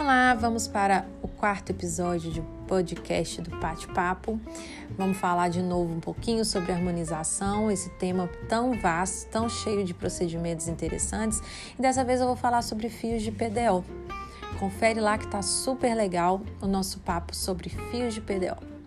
Olá, vamos para o quarto episódio do podcast do Pate Papo. Vamos falar de novo um pouquinho sobre harmonização, esse tema tão vasto, tão cheio de procedimentos interessantes. E dessa vez eu vou falar sobre fios de PDO. Confere lá que tá super legal o nosso papo sobre fios de PDO.